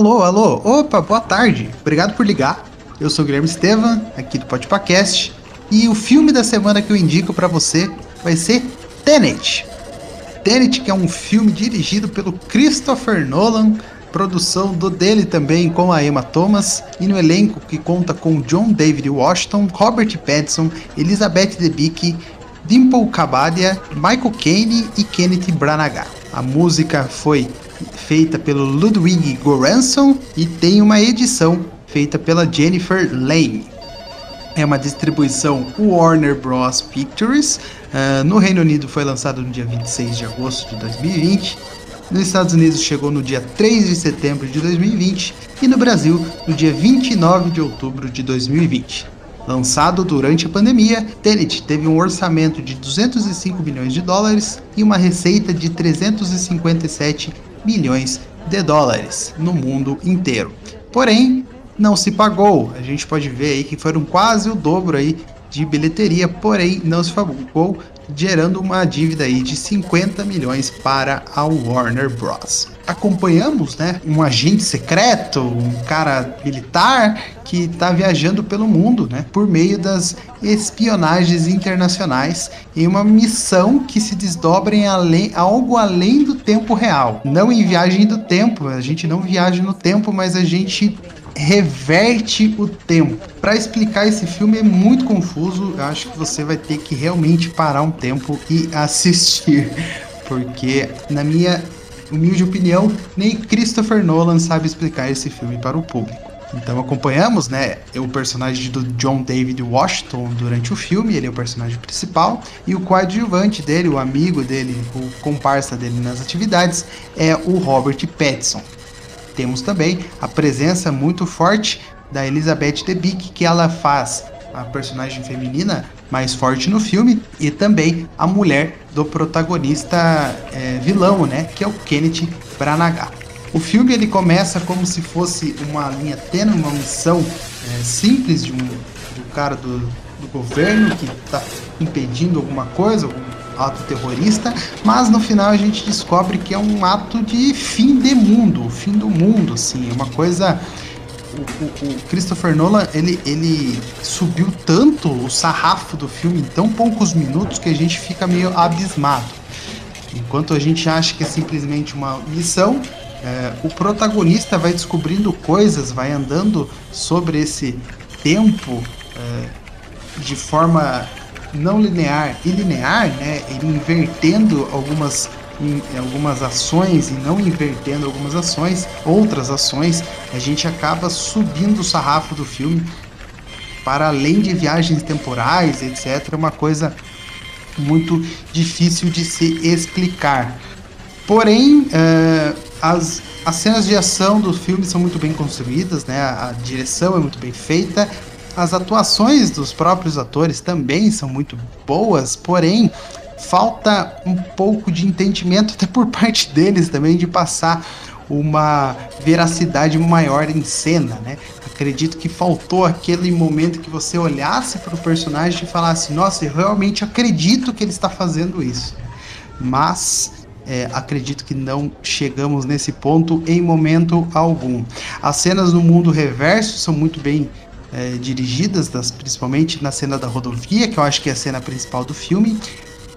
Alô, alô, opa, boa tarde. Obrigado por ligar. Eu sou o Guilherme Estevam, aqui do Podpacast, e o filme da semana que eu indico para você vai ser Tenet. Tenet, que é um filme dirigido pelo Christopher Nolan, produção do dele também com a Emma Thomas, e no elenco que conta com John David Washington, Robert Pattinson, Elizabeth Debicki, Dimple Kabadia, Michael Caine e Kenneth Branagh. A música foi feita pelo Ludwig Göransson e tem uma edição feita pela Jennifer Lane. É uma distribuição Warner Bros. Pictures. Uh, no Reino Unido foi lançado no dia 26 de agosto de 2020. Nos Estados Unidos chegou no dia 3 de setembro de 2020 e no Brasil no dia 29 de outubro de 2020. Lançado durante a pandemia, Tenet teve um orçamento de 205 milhões de dólares e uma receita de 357 milhões de dólares no mundo inteiro. Porém, não se pagou. A gente pode ver aí que foram quase o dobro aí de bilheteria, porém não se pagou, gerando uma dívida aí de 50 milhões para a Warner Bros. Acompanhamos, né, um agente secreto, um cara militar que está viajando pelo mundo, né, por meio das espionagens internacionais em uma missão que se desdobra em além, algo além do tempo real. Não em viagem do tempo, a gente não viaja no tempo, mas a gente reverte o tempo. Para explicar esse filme é muito confuso, eu acho que você vai ter que realmente parar um tempo e assistir, porque na minha humilde opinião, nem Christopher Nolan sabe explicar esse filme para o público. Então acompanhamos, né, o personagem do John David Washington durante o filme, ele é o personagem principal, e o coadjuvante dele, o amigo dele, o comparsa dele nas atividades, é o Robert Pattinson. Temos também a presença muito forte da Elizabeth Debicki, que ela faz a personagem feminina mais forte no filme, e também a mulher do protagonista é, vilão, né, que é o Kenneth Branagh. O filme ele começa como se fosse uma linha tênue, uma missão é, simples de um, um cara do, do governo que está impedindo alguma coisa, algum ato terrorista, mas no final a gente descobre que é um ato de fim de mundo, fim do mundo, assim, é uma coisa o, o, Christopher Nolan ele, ele subiu tanto o sarrafo do filme em tão poucos minutos que a gente fica meio abismado. Enquanto a gente acha que é simplesmente uma missão, é, o protagonista vai descobrindo coisas, vai andando sobre esse tempo é, de forma não linear e linear, né, ele invertendo algumas em, algumas ações e não invertendo algumas ações, outras ações, a gente acaba subindo o sarrafo do filme para além de viagens temporais, etc. É uma coisa muito difícil de se explicar. Porém, uh, as, as cenas de ação do filme são muito bem construídas, né? a, a direção é muito bem feita, as atuações dos próprios atores também são muito boas, porém falta um pouco de entendimento até por parte deles também de passar uma veracidade maior em cena, né? Acredito que faltou aquele momento que você olhasse para o personagem e falasse: Nossa, eu realmente acredito que ele está fazendo isso. Mas é, acredito que não chegamos nesse ponto em momento algum. As cenas no mundo reverso são muito bem é, dirigidas, das, principalmente na cena da rodovia, que eu acho que é a cena principal do filme.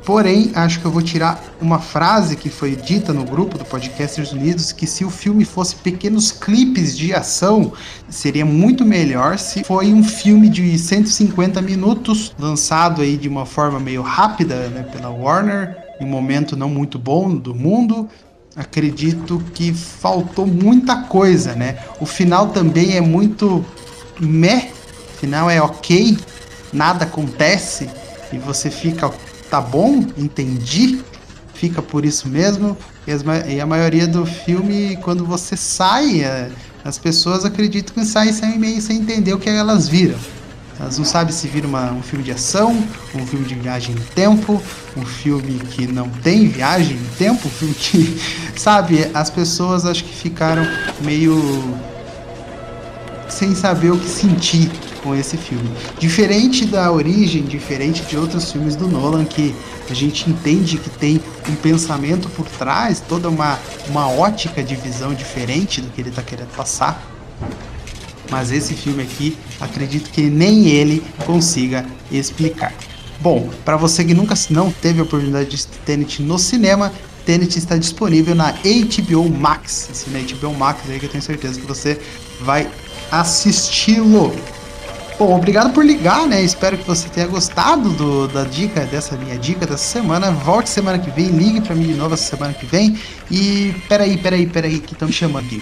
Porém, acho que eu vou tirar uma frase que foi dita no grupo do Podcasters Unidos, que se o filme fosse pequenos clipes de ação, seria muito melhor se foi um filme de 150 minutos, lançado aí de uma forma meio rápida né, pela Warner, em um momento não muito bom do mundo, acredito que faltou muita coisa, né? O final também é muito meh, final é ok, nada acontece e você fica, tá bom, entendi, fica por isso mesmo. E, as, e a maioria do filme, quando você sai, é, as pessoas acreditam que saem sem meio sem entender o que elas viram. Elas não sabem se vira uma, um filme de ação, um filme de viagem no tempo, um filme que não tem viagem no tempo, um filme que. Sabe, as pessoas acho que ficaram meio sem saber o que sentir com esse filme. Diferente da origem, diferente de outros filmes do Nolan que a gente entende que tem um pensamento por trás, toda uma, uma ótica de visão diferente do que ele está querendo passar. Mas esse filme aqui, acredito que nem ele consiga explicar. Bom, para você que nunca não teve a oportunidade de Tenet no cinema, Tenet está disponível na HBO Max. Assim, na HBO Max aí que eu tenho certeza que você vai assisti-lo. Bom, obrigado por ligar, né? Espero que você tenha gostado do, da dica, dessa minha dica dessa semana. Volte semana que vem, ligue para mim de novo essa semana que vem. E peraí, peraí, peraí, que estão me chamando aqui.